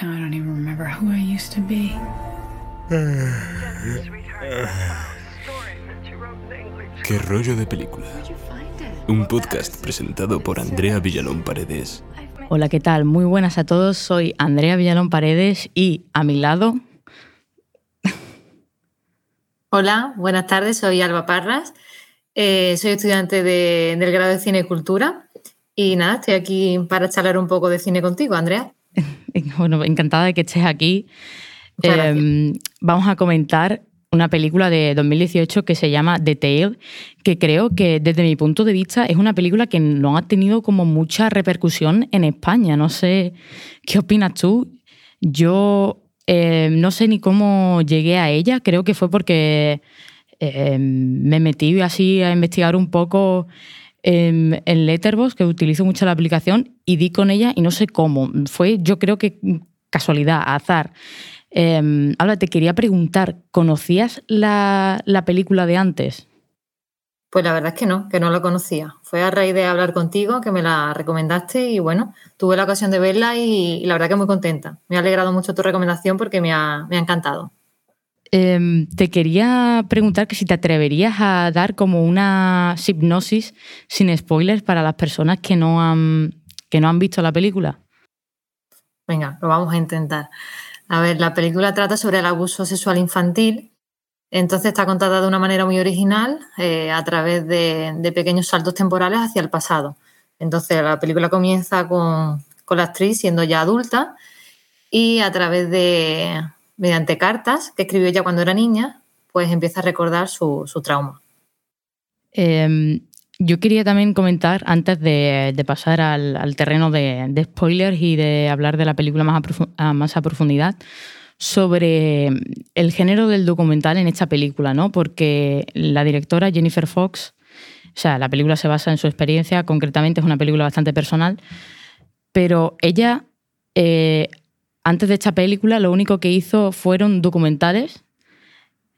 Now I don't even remember who I used to be. ¿Qué rollo de película? Un podcast presentado por Andrea Villalón Paredes. Hola, ¿qué tal? Muy buenas a todos. Soy Andrea Villalón Paredes y a mi lado. Hola, buenas tardes. Soy Alba Parras. Eh, soy estudiante de- del grado de Cine y Cultura. Y nada, estoy aquí para charlar un poco de cine contigo, Andrea. Bueno, encantada de que estés aquí. Eh, vamos a comentar una película de 2018 que se llama The Tale, que creo que desde mi punto de vista es una película que no ha tenido como mucha repercusión en España. No sé qué opinas tú. Yo eh, no sé ni cómo llegué a ella. Creo que fue porque eh, me metí así a investigar un poco en, en Letterboxd, que utilizo mucho la aplicación, y di con ella y no sé cómo. Fue, yo creo que casualidad, azar. Eh, ahora te quería preguntar, ¿conocías la, la película de antes? Pues la verdad es que no, que no la conocía. Fue a raíz de hablar contigo que me la recomendaste y bueno, tuve la ocasión de verla y, y la verdad que muy contenta. Me ha alegrado mucho tu recomendación porque me ha, me ha encantado. Eh, te quería preguntar que si te atreverías a dar como una hipnosis sin spoilers para las personas que no han, que no han visto la película. Venga, lo vamos a intentar. A ver, la película trata sobre el abuso sexual infantil. Entonces está contada de una manera muy original eh, a través de, de pequeños saltos temporales hacia el pasado. Entonces la película comienza con, con la actriz siendo ya adulta y a través de, mediante cartas que escribió ella cuando era niña, pues empieza a recordar su, su trauma. Eh, yo quería también comentar, antes de, pasar al, terreno de, spoilers y de hablar de la película más a más a profundidad, sobre el género del documental en esta película, ¿no? Porque la directora Jennifer Fox, o sea, la película se basa en su experiencia, concretamente es una película bastante personal, pero ella, eh, antes de esta película, lo único que hizo fueron documentales.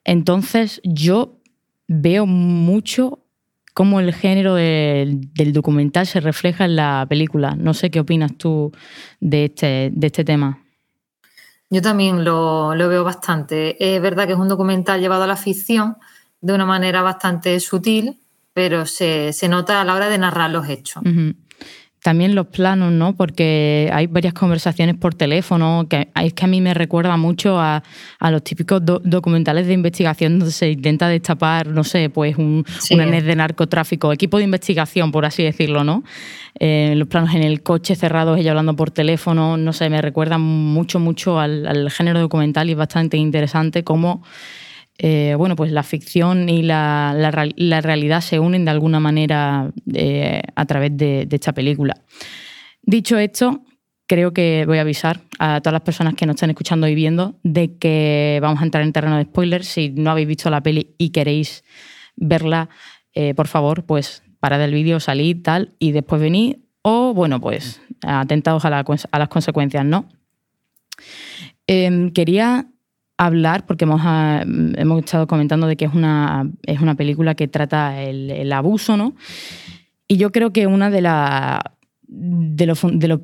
Entonces, yo veo mucho cómo el género del, del documental se refleja en la película. No sé qué opinas tú de este, de este tema. Yo también lo, lo veo bastante. Es verdad que es un documental llevado a la ficción de una manera bastante sutil, pero se, se nota a la hora de narrar los hechos. También los planos, ¿no? Porque hay varias conversaciones por teléfono, que es que a mí me recuerda mucho a, a los típicos do- documentales de investigación donde se intenta destapar, no sé, pues un, Sí. una net de narcotráfico, equipo de investigación, por así decirlo, ¿no? Eh, los planos en el coche cerrados, ella hablando por teléfono, no sé, me recuerdan mucho, mucho al, al género documental y es bastante interesante cómo eh, bueno, pues la ficción y la, la real- la realidad se unen de alguna manera eh, a través de, esta película. Dicho esto, creo que voy a avisar a todas las personas que nos están escuchando y viendo de que vamos a entrar en terreno de spoilers. Si no habéis visto la peli y queréis verla, eh, por favor, pues parad el vídeo, salid, tal, y después venid. O, bueno, pues atentados a, a las consecuencias, ¿no? Em, quería hablar, porque hemos, ah, hemos estado comentando de que es una, es una película que trata el, abuso, ¿no? Y yo creo que una de, la, de, los, de los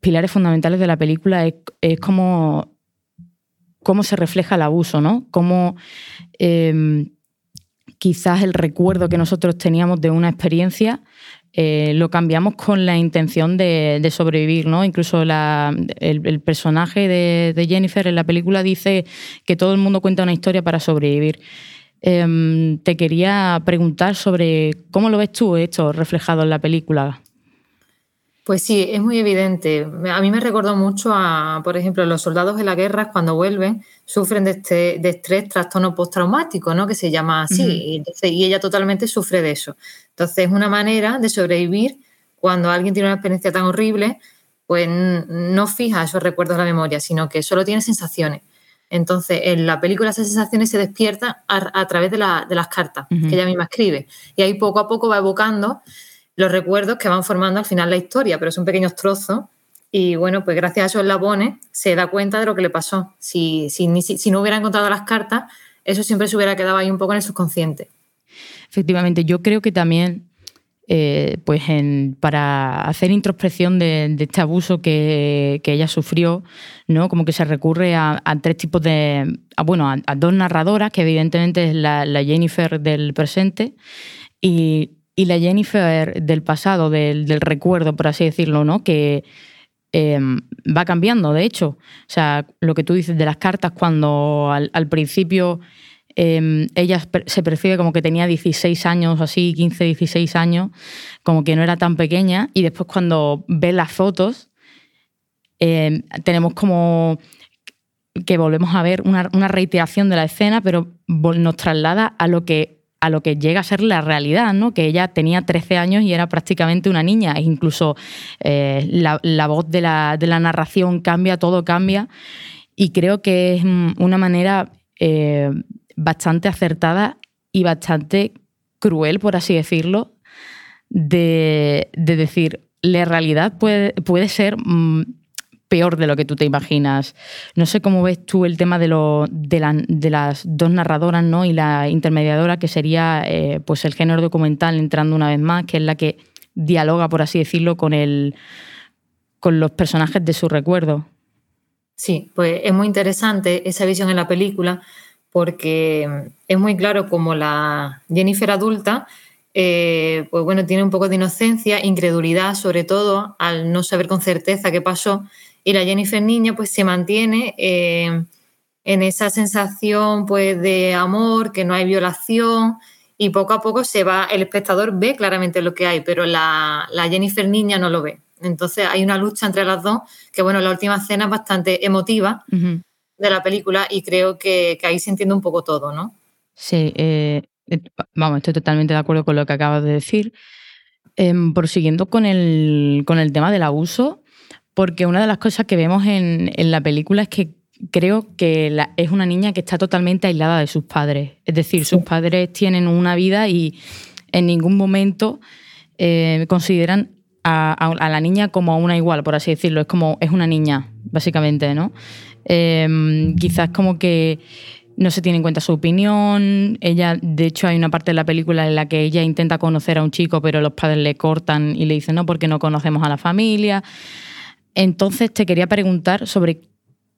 pilares fundamentales de la película es, es cómo, cómo se refleja el abuso, ¿no? Cómo em, quizás el recuerdo que nosotros teníamos de una experiencia eh, lo cambiamos con la intención de, sobrevivir, ¿no? Incluso el, personaje de, de Jennifer en la película dice que todo el mundo cuenta una historia para sobrevivir. Em, te quería preguntar sobre cómo lo ves tú esto reflejado en la película. Pues sí, es muy evidente. A mí me recordó mucho a, por ejemplo, los soldados en la guerra cuando vuelven sufren de, este, de estrés trastorno postraumático, ¿no? Que se llama así. Y, entonces- y ella totalmente sufre de eso. Entonces es una manera de sobrevivir cuando alguien tiene una experiencia tan horrible, pues no fija esos recuerdos en la memoria, sino que solo tiene sensaciones. Entonces, en la película esas sensaciones se despiertan a, a través de, la- de las cartas que ella misma escribe. Y ahí poco a poco va evocando los recuerdos que van formando al final la historia, pero son pequeños trozos. Y bueno, pues gracias a esos eslabones se da cuenta de lo que le pasó. Si, si, si- no hubiera encontrado las cartas, eso siempre se hubiera quedado ahí un poco en el subconsciente. Efectivamente, yo creo que también eh, pues para hacer introspección de, este abuso que, ella sufrió, ¿no? Como que se recurre a, tres tipos de. bueno, a, dos narradoras, que evidentemente es la, Jennifer del presente y, la Jennifer del pasado, del, recuerdo, por así decirlo, ¿no? Que em, va cambiando, de hecho. O sea, lo que tú dices de las cartas, cuando al principio Em, ella se percibe como que tenía 16 años, así, 15, 16 años, como que no era tan pequeña. Y después cuando ve las fotos, em, tenemos como que volvemos a ver una, reiteración de la escena, pero nos traslada a lo que a lo que llega a ser la realidad, ¿no? Que ella tenía 13 años y era prácticamente una niña. E incluso eh, la, voz de la, narración cambia, todo cambia. Y creo que es mm, una manera eh, bastante acertada y bastante cruel, por así decirlo, de, decir, la realidad puede, puede ser mm, peor de lo que tú te imaginas. No sé cómo ves tú el tema de, lo, de, las dos narradoras ¿no? y la intermediadora, que sería eh, pues el género documental entrando una vez más, que es la que dialoga, por así decirlo, con, el, con los personajes de su recuerdo. Sí, pues es muy interesante esa visión en la película porque es muy claro como la Jennifer adulta, eh, pues bueno, tiene un poco de inocencia, incredulidad sobre todo al no saber con certeza qué pasó, y la Jennifer niña pues se mantiene eh, en esa sensación pues de amor, que no hay violación, y poco a poco se va, el espectador ve claramente lo que hay, pero la, Jennifer niña no lo ve. Entonces hay una lucha entre las dos, que bueno, la última escena es bastante emotiva de la película y creo que, ahí se entiende un poco todo, ¿no? Sí, eh, eh, vamos, estoy totalmente de acuerdo con lo que acabas de decir. Em, prosiguiendo con el, con el tema del abuso, porque una de las cosas que vemos en, la película es que creo que es una niña que está totalmente aislada de sus padres. Es decir, sus padres tienen una vida y en ningún momento eh, consideran a, a, la niña como a una igual, por así decirlo. Es como, es una niña, básicamente, ¿no? Em, quizás como que no se tiene en cuenta su opinión. Ella, de hecho, hay una parte de la película en la que ella intenta conocer a un chico, pero los padres le cortan y le dicen no, porque no conocemos a la familia. Entonces te quería preguntar sobre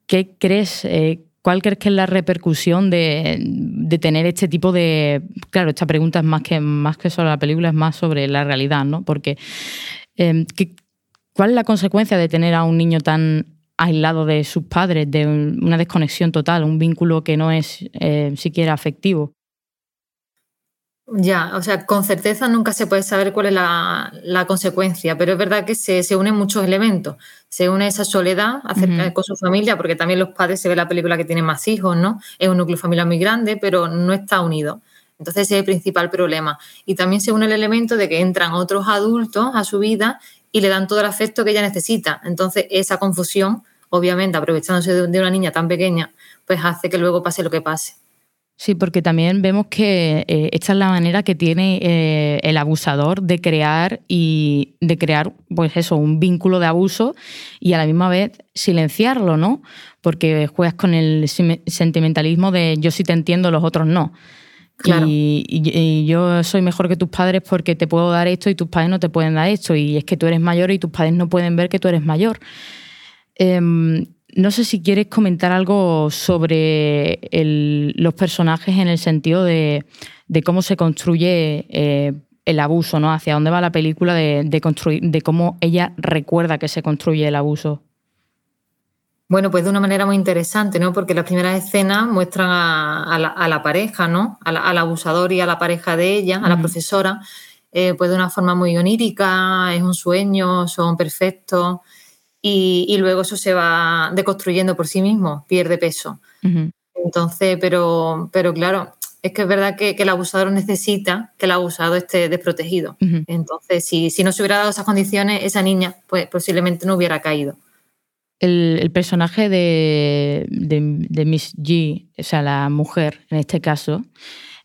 qué crees, eh, cuál crees que es la repercusión de, tener este tipo de. Claro, esta pregunta es más que, más que sobre la película, es más sobre la realidad, ¿no? Porque. Em, ¿Cuál es la consecuencia de tener a un niño tan aislado de sus padres, de una desconexión total, un vínculo que no es eh, siquiera afectivo. Ya, o sea, con certeza nunca se puede saber cuál es la, consecuencia, pero es verdad que se, se, unen muchos elementos. Se une esa soledad acerca con su familia, porque también los padres se ve la película que tienen más hijos, ¿no? Es un núcleo familiar muy grande, pero no está unido. Entonces ese es el principal problema. Y también se une el elemento de que entran otros adultos a su vida y le dan todo el afecto que ella necesita. Entonces, esa confusión, obviamente, aprovechándose de una niña tan pequeña, pues hace que luego pase lo que pase. Sí, porque también vemos que eh, esta es la manera que tiene eh, el abusador de crear y de crear, pues eso, un vínculo de abuso y a la misma vez silenciarlo, ¿no? Porque juegas con el sentimentalismo de yo sí te entiendo, los otros no. Y, yo soy mejor que tus padres porque te puedo dar esto y tus padres no te pueden dar esto. Y es que tú eres mayor y tus padres no pueden ver que tú eres mayor. Em, no sé si quieres comentar algo sobre los personajes en el sentido de, cómo se construye eh, el abuso, ¿no? Hacia dónde va la película de, construir, de cómo ella recuerda que se construye el abuso. Bueno, pues de una manera muy interesante, ¿no? Porque las primeras escenas muestran a, la, pareja, ¿no? al abusador y a la pareja de ella, a la profesora, eh, pues de una forma muy onírica, es un sueño, son perfectos, y, luego eso se va deconstruyendo por sí mismo, pierde peso. Entonces, pero, pero claro, es que es verdad que, el abusador necesita que el abusado esté desprotegido. Entonces, si, si no se hubiera dado esas condiciones, esa niña pues posiblemente no hubiera caído el, personaje de, Miss G, o sea, la mujer en este caso,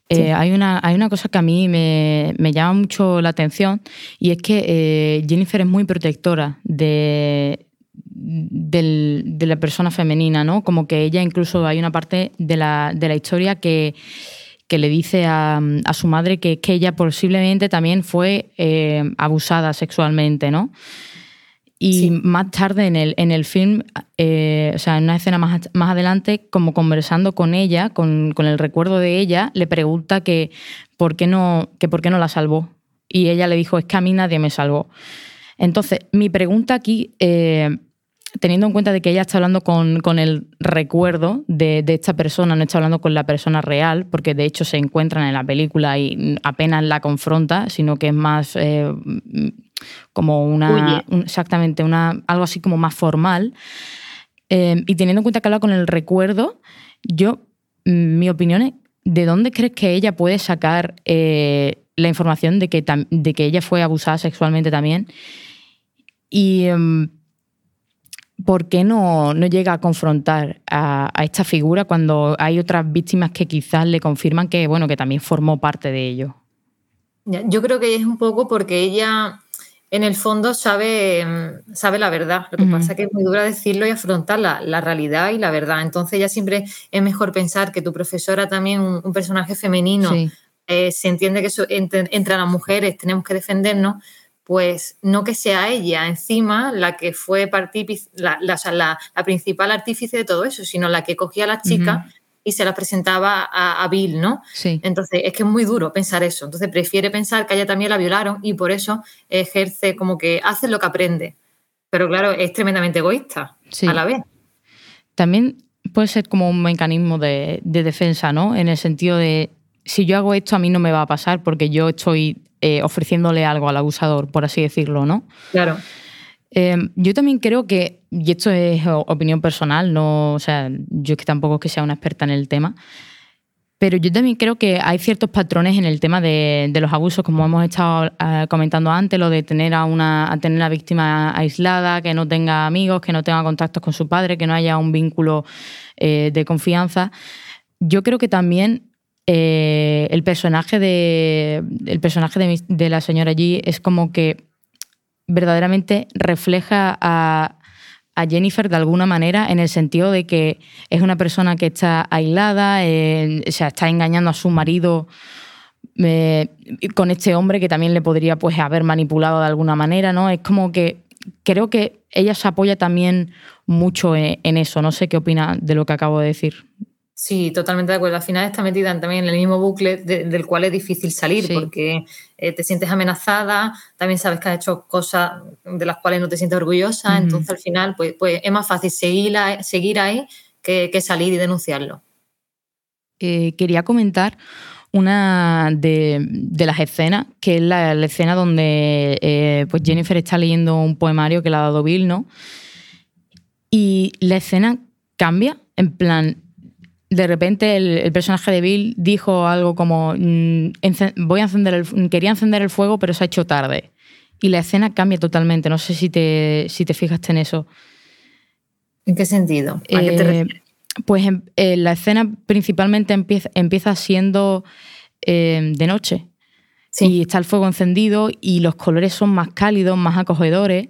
eh, hay, una, hay una cosa que a mí me, llama mucho la atención y es que eh, Jennifer es muy protectora de, de la persona femenina, ¿no? Como que ella incluso hay una parte de la, historia que, que le dice a, su madre que, que, ella posiblemente también fue eh, abusada sexualmente, ¿no? Y más tarde en el, en el film, eh, o sea, en una escena más, más adelante, como conversando con ella, con, con, el recuerdo de ella, le pregunta que por qué no, que por qué no la salvó. Y ella le dijo, es que a mí nadie me salvó. Entonces, mi pregunta aquí, eh, teniendo en cuenta de que ella está hablando con, con el recuerdo de, de, esta persona, no está hablando con la persona real, porque de hecho se encuentran en la película y apenas la confronta, sino que es más... Eh, como una, exactamente, una, algo así como más formal. Eh, y teniendo en cuenta que habla con el recuerdo, yo, mm, mi opinión es, ¿de dónde crees que ella puede sacar eh, la información de que, de que ella fue abusada sexualmente también? Y em, ¿por qué no, no, llega a confrontar a, a, esta figura cuando hay otras víctimas que quizás le confirman que, bueno, que también formó parte de ello? Yo creo que es un poco porque ella en el fondo sabe, sabe la verdad. Lo que pasa es que es muy duro decirlo y afrontar la, realidad y la verdad. Entonces ya siempre es mejor pensar que tu profesora también, un, personaje femenino, eh, se entiende que entre, las mujeres tenemos que defendernos, pues no que sea ella encima la que fue la, la, principal artífice de todo eso, sino la que cogía a las chicas y se las presentaba a, Bill, ¿no? Sí. Entonces, es que es muy duro pensar eso. Entonces, prefiere pensar que a ella también la violaron y por eso ejerce como que hace lo que aprende. Pero claro, es tremendamente egoísta a la vez. También puede ser como un mecanismo de, defensa, ¿no? En el sentido de, si yo hago esto, a mí no me va a pasar porque yo estoy eh, ofreciéndole algo al abusador, por así decirlo, ¿no? Claro. Em, yo también creo que, y esto es opinión personal, no, o sea, yo que tampoco es que sea una experta en el tema, pero yo también creo que hay ciertos patrones en el tema de, los abusos, como hemos estado eh, comentando antes, lo de tener a una a tener la víctima aislada, que no tenga amigos, que no tenga contactos con su padre, que no haya un vínculo eh, de confianza. Yo creo que también eh, el personaje de el personaje de, la señora allí es como que verdaderamente refleja a, Jennifer de alguna manera en el sentido de que es una persona que está aislada, o sea, está engañando a su marido eh, con este hombre que también le podría pues, haber manipulado de alguna manera, ¿no? Es como que creo que ella se apoya también mucho en, en eso. No sé qué opina de lo que acabo de decir. Sí, totalmente de acuerdo. Al final está metida también en el mismo bucle del cual es difícil salir porque eh, te sientes amenazada, también sabes que has hecho cosas de las cuales no te sientes orgullosa, entonces al final pues, pues es más fácil seguir, seguir ahí que, salir y denunciarlo. Eh, quería comentar una de, las escenas, que es la, escena donde eh, pues Jennifer está leyendo un poemario que le ha dado Bill, ¿no? Y la escena cambia, en plan, de repente el, personaje de Bill dijo algo como mm, voy a encender el, quería encender el fuego pero se ha hecho tarde y la escena cambia totalmente no sé si te si te fijaste en eso. ¿en qué sentido? ¿A qué te eh, pues eh, la escena principalmente empieza, empieza siendo eh, de noche. Y está el fuego encendido y los colores son más cálidos más acogedores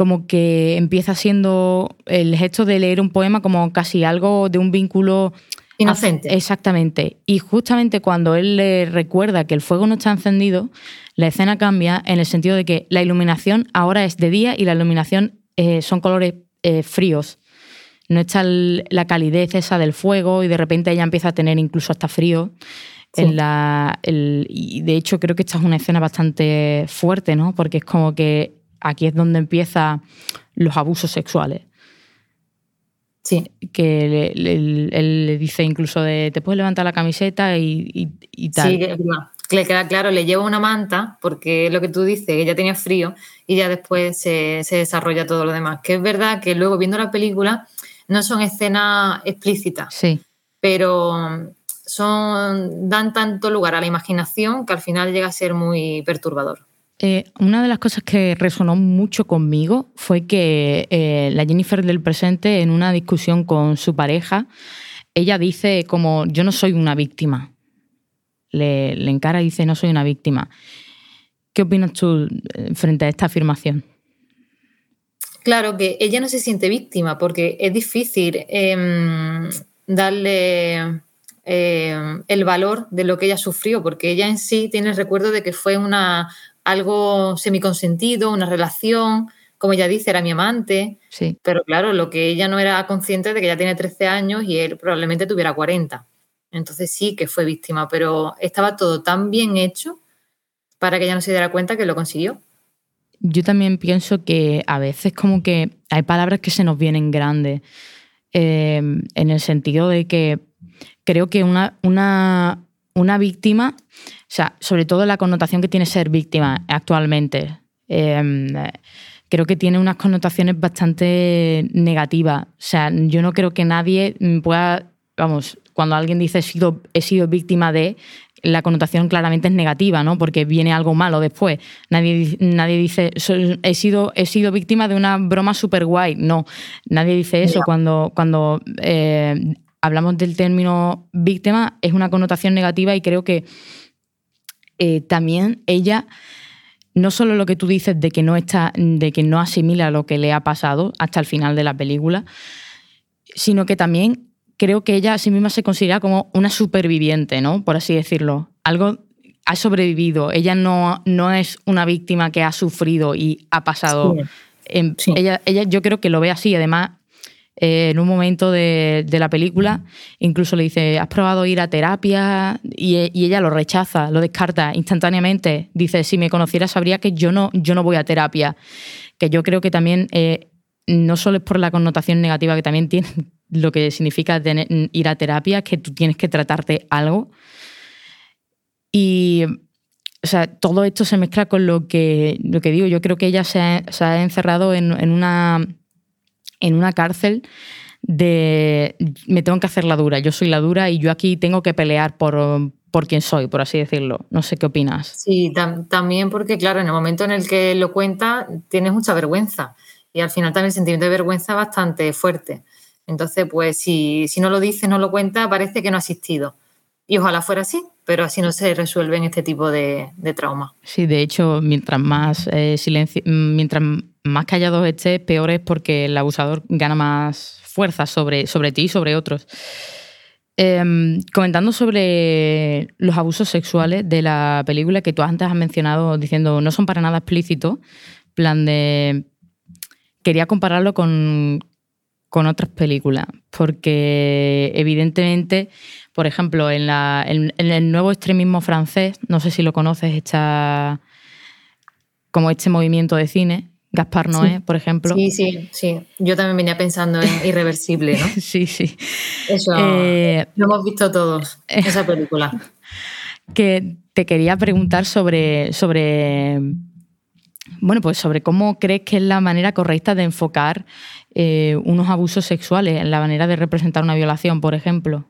como que empieza siendo el gesto de leer un poema como casi algo de un vínculo inocente. Exactamente. Y justamente cuando él le recuerda que el fuego no está encendido, la escena cambia en el sentido de que la iluminación ahora es de día y la iluminación eh, son colores eh, fríos. No está la calidez esa del fuego y de repente ella empieza a tener incluso hasta frío. En la, y de hecho creo que esta es una escena bastante fuerte, ¿no? Porque es como que aquí es donde empiezan los abusos sexuales. Sí. Que él le dice incluso de te puedes levantar la camiseta y, tal. Sí, que le queda claro, le lleva una manta, porque lo que tú dices, ella tenía frío y ya después se, desarrolla todo lo demás. Que es verdad que luego viendo la película no son escenas explícitas. Sí. Pero son, dan tanto lugar a la imaginación que al final llega a ser muy perturbador. Eh, una de las cosas que resonó mucho conmigo fue que eh, la Jennifer del presente, en una discusión con su pareja, ella dice como yo no soy una víctima. Le, encara y dice no soy una víctima. ¿Qué opinas tú eh, frente a esta afirmación? Claro que ella no se siente víctima porque es difícil em, darle eh, el valor de lo que ella sufrió, porque ella en sí tiene el recuerdo de que fue una, algo semiconsentido, una relación, como ella dice, era mi amante, Sí. pero claro, lo que ella no era consciente de que ella tiene 13 años y él probablemente tuviera 40. Entonces sí que fue víctima, pero estaba todo tan bien hecho para que ella no se diera cuenta que lo consiguió. Yo también pienso que a veces como que hay palabras que se nos vienen grandes, eh, en el sentido de que creo que una, una, una víctima, o sea, sobre todo la connotación que tiene ser víctima actualmente, eh, creo que tiene unas connotaciones bastante negativas. O sea, yo no creo que nadie pueda, vamos, cuando alguien dice he sido, he sido víctima de, la connotación claramente es negativa, ¿no? Porque viene algo malo después. Nadie, nadie dice, he sido, he sido víctima de una broma súper guay. No, nadie dice eso. Cuando, cuando eh, hablamos del término víctima, es una connotación negativa y creo que eh, también ella no solo lo que tú dices de que no está, de que no asimila lo que le ha pasado hasta el final de la película, sino que también creo que ella a sí misma se considera como una superviviente, ¿no? Por así decirlo. Algo ha sobrevivido. Ella no, no es una víctima que ha sufrido y ha pasado. Sí. En, Sí. ella, ella, yo creo que lo ve así. Además, eh, en un momento de, de la película, incluso le dice: ¿Has probado ir a terapia? Y, y ella lo rechaza, lo descarta instantáneamente. Dice: Si me conociera, sabría que yo no, yo no voy a terapia. Que yo creo que también. eh, no solo es por la connotación negativa que también tiene lo que significa tener- ir a terapia, que tú tienes que tratarte algo. Y o sea, todo esto se mezcla con lo que, lo que digo. Yo creo que ella se ha, se ha encerrado en, en una, en una cárcel de me tengo que hacer la dura, yo soy la dura y yo aquí tengo que pelear por, por quien soy, por así decirlo. No sé qué opinas. Sí, tam- también porque, claro, en el momento en el que lo cuenta, tienes mucha vergüenza. Y al final también el sentimiento de vergüenza bastante fuerte. Entonces, pues si, si no lo dice, no lo cuenta, parece que no ha asistido. Y ojalá fuera así, pero así no se resuelven este tipo de, de traumas. Sí, de hecho, mientras más eh, silencio, mientras más callado estés, peor es porque el abusador gana más fuerza sobre, sobre ti y sobre otros. Em, comentando sobre los abusos sexuales de la película que tú antes has mencionado diciendo no son para nada explícitos, plan de quería compararlo con, con otras películas, porque evidentemente, por ejemplo, en, la, en, en el nuevo extremismo francés, no sé si lo conoces, esta, como este movimiento de cine, Gaspar Noé, por ejemplo. Sí, sí, sí. Yo también venía pensando en Irreversible, ¿no? sí, sí. Eso Eh, lo hemos visto todos, esa película. que te quería preguntar sobre, sobre, bueno, pues sobre cómo crees que es la manera correcta de enfocar eh, unos abusos sexuales, la manera de representar una violación, por ejemplo.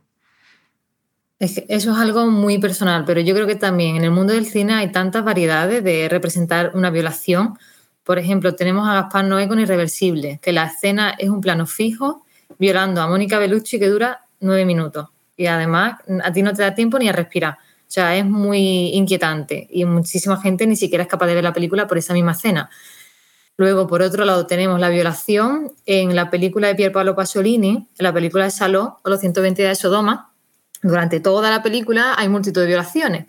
Es que eso es algo muy personal, pero yo creo que también en el mundo del cine hay tantas variedades de representar una violación. Por ejemplo, tenemos a Gaspar Noé con Irreversible, que la escena es un plano fijo violando a Mónica Bellucci que dura nueve minutos. Y además a ti no te da tiempo ni a respirar. O sea, es muy inquietante y muchísima gente ni siquiera es capaz de ver la película por esa misma escena. Luego, por otro lado, tenemos la violación en la película de Pier Paolo Pasolini, en la película de Saló o los 120 días de Sodoma. Durante toda la película hay multitud de violaciones,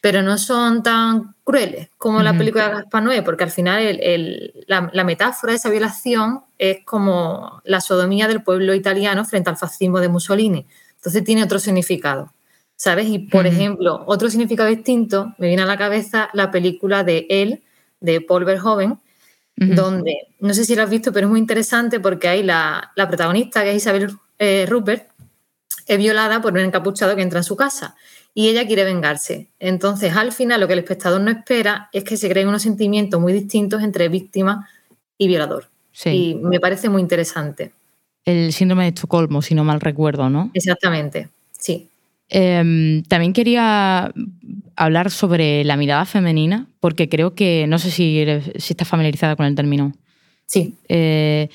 pero no son tan crueles como la Ujú. película de Gaspar Noé, porque al final el- el- la, la metáfora de esa violación es como la sodomía del pueblo italiano frente al fascismo de Mussolini. Entonces tiene otro significado, ¿sabes? Y, por ejemplo, otro significado distinto, me viene a la cabeza la película de Él, de Paul Verhoeven, Donde, no sé si lo has visto, pero es muy interesante porque ahí la, la protagonista, que es Isabel eh, Rupert, es violada por un encapuchado que entra en su casa y ella quiere vengarse. Entonces, al final, lo que el espectador no espera es que se creen unos sentimientos muy distintos entre víctima y violador. Sí. Y me parece muy interesante. El síndrome de Estocolmo, si no mal recuerdo, ¿no? Exactamente, sí. Eh, también quería hablar sobre la mirada femenina, porque creo que, no sé si, eres- si estás familiarizada con el término. Sí, Eh,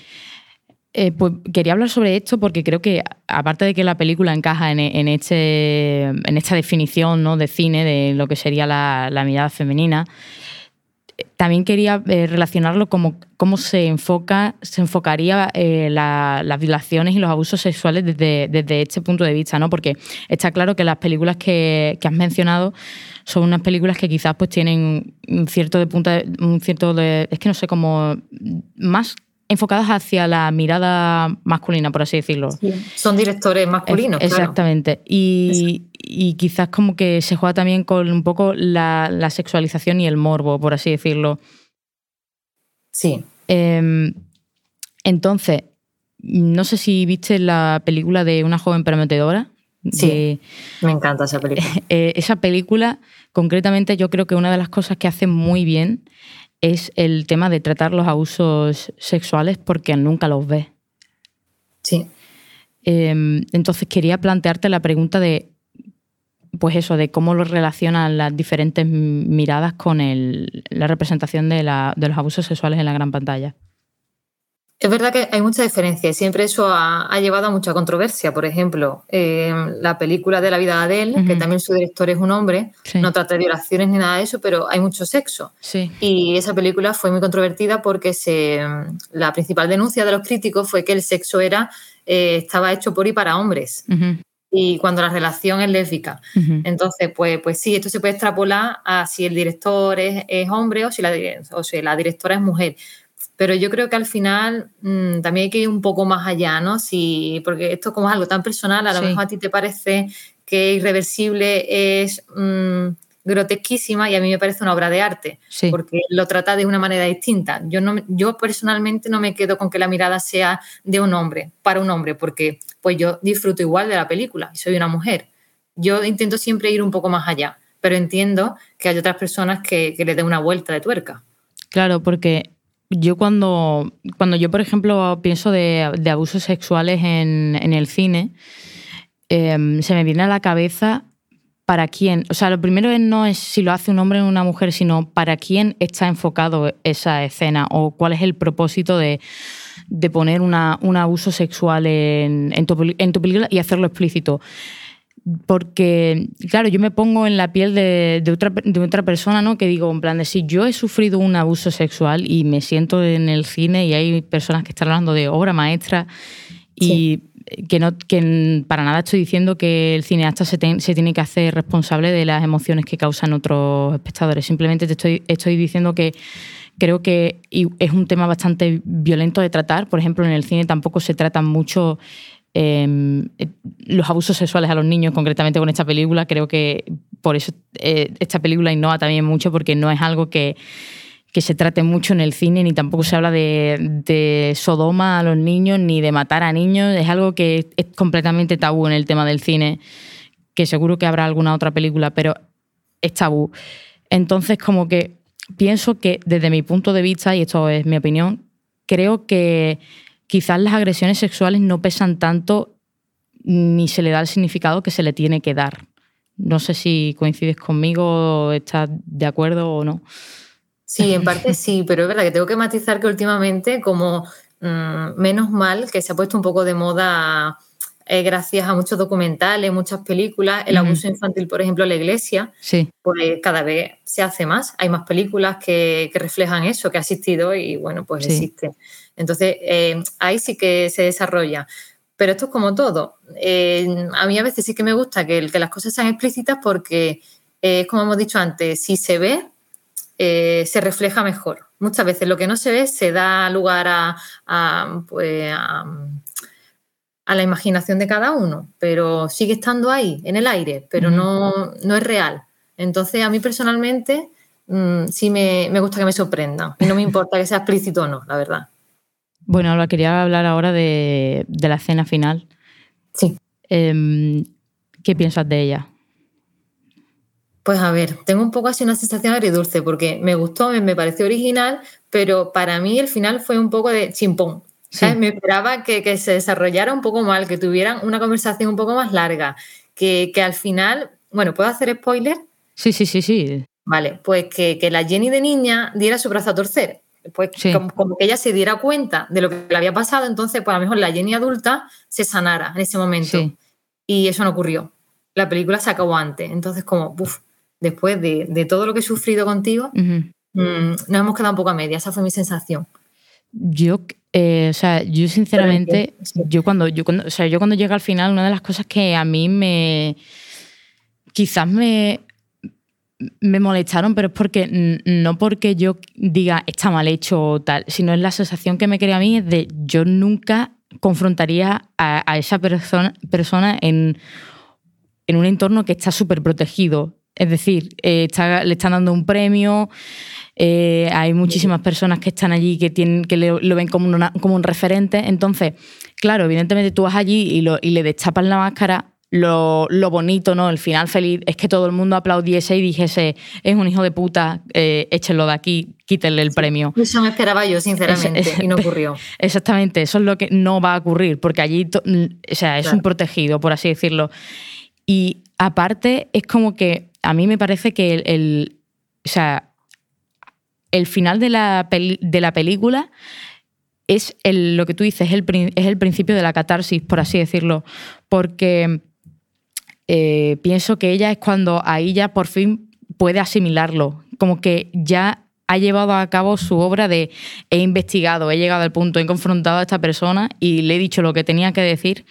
eh, pues quería hablar sobre esto porque creo que, aparte de que la película encaja en, en este, en esta definición ¿no? de cine de lo que sería la, la mirada femenina, también quería eh, relacionarlo como cómo se enfoca, se enfocaría eh, las violaciones y los abusos sexuales desde, desde, este punto de vista, ¿no? Porque está claro que las películas que, has mencionado son unas películas que quizás pues tienen un cierto de punta, un cierto de, es que no sé, como más enfocadas hacia la mirada masculina, por así decirlo. son directores masculinos. exactamente. Y, quizás como que se juega también con un poco la, sexualización y el morbo, por así decirlo. Sí. Em, entonces, no sé si viste la película de una joven prometedora. Sí, me encanta esa película. Eh, esa película, concretamente, yo creo que una de las cosas que hace muy bien es el tema de tratar los abusos sexuales porque nunca los ves. Sí. Em, entonces quería plantearte la pregunta de, pues eso, de cómo lo relacionan las diferentes miradas con la representación de los abusos sexuales en la gran pantalla. Es verdad que hay mucha diferencia y siempre eso ha, llevado a mucha controversia. Por ejemplo, eh, la película de la vida de Adele, que también su director es un hombre, no trata de violaciones ni nada de eso, pero hay mucho sexo. Y esa película fue muy controvertida porque se, la principal denuncia de los críticos fue que el sexo era eh, estaba hecho por y para hombres. Y cuando la relación es lésbica. Entonces, pues, pues sí, esto se puede extrapolar a si el director es, hombre o si, la, o si la directora es mujer pero yo creo que al final mm, también hay que ir un poco más allá, ¿no? Si, porque esto como es algo tan personal, a lo mejor a ti te parece que Irreversible es mm, grotesquísima y a mí me parece una obra de arte, porque lo trata de una manera distinta. Yo, no, yo personalmente no me quedo con que la mirada sea de un hombre, para un hombre, porque pues yo disfruto igual de la película y soy una mujer. Yo intento siempre ir un poco más allá, pero entiendo que hay otras personas que, que le den una vuelta de tuerca. Claro, porque yo cuando, cuando yo, por ejemplo, pienso de, abusos sexuales en, el cine, em, se me viene a la cabeza para quién. O sea, lo primero no es si lo hace un hombre o una mujer, sino para quién está enfocado esa escena o cuál es el propósito de, poner un abuso sexual en, en, en tu película y hacerlo explícito porque, claro, yo me pongo en la piel de, otra, de otra persona, ¿no? Que digo, en plan de si yo he sufrido un abuso sexual y me siento en el cine y hay personas que están hablando de obra maestra y que, no, que para nada estoy diciendo que el cineasta se, se, tiene que hacer responsable de las emociones que causan otros espectadores. Simplemente te estoy, estoy diciendo que creo que es un tema bastante violento de tratar. Por ejemplo, en el cine tampoco se tratan mucho eh, los abusos sexuales a los niños, concretamente con esta película. Creo que por eso eh, esta película innova también mucho, porque no es algo que, se trate mucho en el cine, ni tampoco se habla de, Sodoma a los niños, ni de matar a niños. Es algo que es completamente tabú en el tema del cine, que seguro que habrá alguna otra película, pero es tabú. Entonces, como que pienso que desde mi punto de vista, y esto es mi opinión, creo que quizás las agresiones sexuales no pesan tanto ni se le da el significado que se le tiene que dar. No sé si coincides conmigo, estás de acuerdo o no. Sí, en parte sí, pero es verdad que tengo que matizar que últimamente, como mm, menos mal que se ha puesto un poco de moda eh, gracias a muchos documentales, muchas películas, el abuso infantil, por ejemplo, en la iglesia, sí. pues cada vez se hace más. Hay más películas que, reflejan eso, que ha existido y bueno, pues existe. Entonces, eh, ahí sí que se desarrolla. Pero esto es como todo. Eh, a mí a veces sí que me gusta que, que las cosas sean explícitas porque, es como hemos dicho antes, si se ve, se refleja mejor. Muchas veces lo que no se ve se da lugar a, pues, a a la imaginación de cada uno, pero sigue estando ahí, en el aire, pero no, no es real. Entonces, a mí personalmente mm, sí me, gusta que me sorprenda y no me importa que sea explícito o no, la verdad. Bueno, ahora quería hablar ahora de, la escena final. Sí. Em, ¿Qué piensas de ella? Pues a ver, tengo un poco así una sensación agridulce porque me gustó, me, me pareció original, pero para mí el final fue un poco de chimpón. Me esperaba que, se desarrollara un poco mal, que tuvieran una conversación un poco más larga, que, al final, bueno, ¿puedo hacer spoiler? Sí, sí, sí, sí. Vale, pues que, la Jenny de niña diera su brazo a torcer. Pues como, que ella se diera cuenta de lo que le había pasado, entonces pues a lo mejor la Jenny adulta se sanara en ese momento. Y eso no ocurrió. La película se acabó antes. Entonces como, uff, después de, todo lo que he sufrido contigo, Mm, nos hemos quedado un poco a media, esa fue mi sensación. Yo, eh, o sea, yo sinceramente, yo cuando, yo cuando, o sea, yo cuando llega al final, una de las cosas que a mí me, quizás me, me molestaron, pero es porque no porque yo diga está mal hecho o tal, sino es la sensación que me crea a mí es de yo nunca confrontaría a, esa persona, persona en, en, un entorno que está súper protegido. Es decir, eh, le están dando un premio, eh, hay muchísimas personas que están allí que, tienen, que lo, ven como, como un referente. Entonces, claro, evidentemente tú vas allí y, lo, y le destapas la máscara lo, bonito, ¿no? El final feliz es que todo el mundo aplaudiese y dijese, es un hijo de puta, eh, échenlo de aquí, quítenle el premio. Eso me esperaba yo, sinceramente, y no ocurrió. Exactamente, eso es lo que no va a ocurrir, porque allí, o sea, es un protegido, por así decirlo. Y aparte, es como que a mí me parece que el, o sea, el final de la, de la película es lo que tú dices, es el, es el principio de la catarsis, por así decirlo, porque eh, pienso que ella es cuando ahí ya por fin puede asimilarlo, como que ya ha llevado a cabo su obra de he investigado, he llegado al punto, he confrontado a esta persona y le he dicho lo que tenía que decir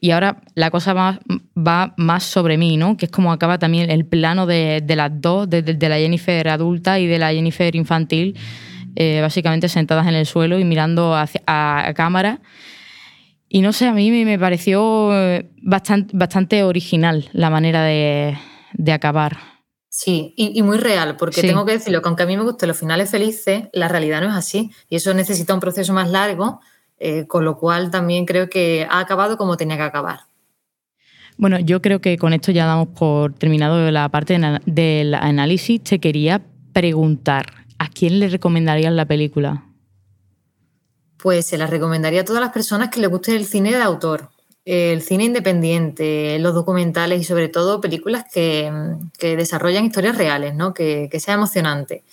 y ahora la cosa va, va más sobre mí, ¿no? Que es como acaba también el plano de, las dos, de, la Jennifer adulta y de la Jennifer infantil, eh, básicamente sentadas en el suelo y mirando hacia, a cámara y no sé, a mí me pareció eh, bastante, bastante original la manera de, acabar. Sí, y, muy real, porque tengo que decirlo, que aunque a mí me gusten los finales felices, la realidad no es así. Y eso necesita un proceso más largo, eh, con lo cual también creo que ha acabado como tenía que acabar. Bueno, yo creo que con esto ya damos por terminado la parte del análisis. Te quería preguntar, ¿a quién le recomendarías la película? Pues se las recomendaría a todas las personas que les guste el cine de autor, el cine independiente, los documentales y sobre todo películas que, desarrollan historias reales, ¿no? que, sea emocionante.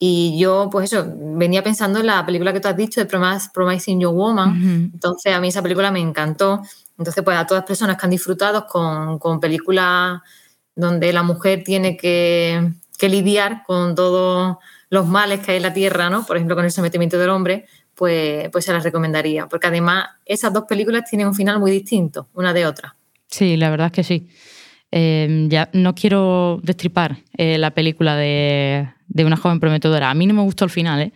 Y yo, pues eso, venía pensando en la película que tú has dicho de Promising Young Woman. Entonces, a mí esa película me encantó. Entonces, pues a todas las personas que han disfrutado con, con películas donde la mujer tiene que, que, lidiar con todos los males que hay en la tierra, ¿no? Por ejemplo, con el sometimiento del hombre, pues, pues se las recomendaría, porque además esas dos películas tienen un final muy distinto una de otra. Sí, la verdad es que sí. Em, ya no quiero destripar eh, la película de, una joven prometedora. A mí no me gustó el final, ¿eh?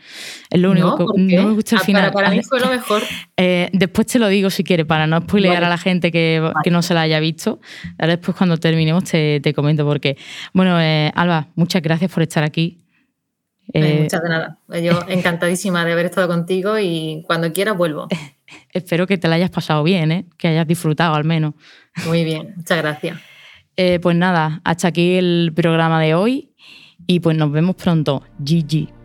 Es lo único que no me gustó el ah, final. Para, mí fue lo mejor. Eh, después te lo digo si quieres, para no spoilear a la gente que, no se la haya visto. Ahora después cuando terminemos te, te comento por qué. Bueno, eh, Alba, muchas gracias por estar aquí. Eh, muchas de nada. Yo encantadísima de haber estado contigo y cuando quieras vuelvo. Espero que te la hayas pasado bien, ¿eh? que hayas disfrutado al menos. Muy bien, muchas gracias. Eh, pues nada, hasta aquí el programa de hoy y pues nos vemos pronto. GG.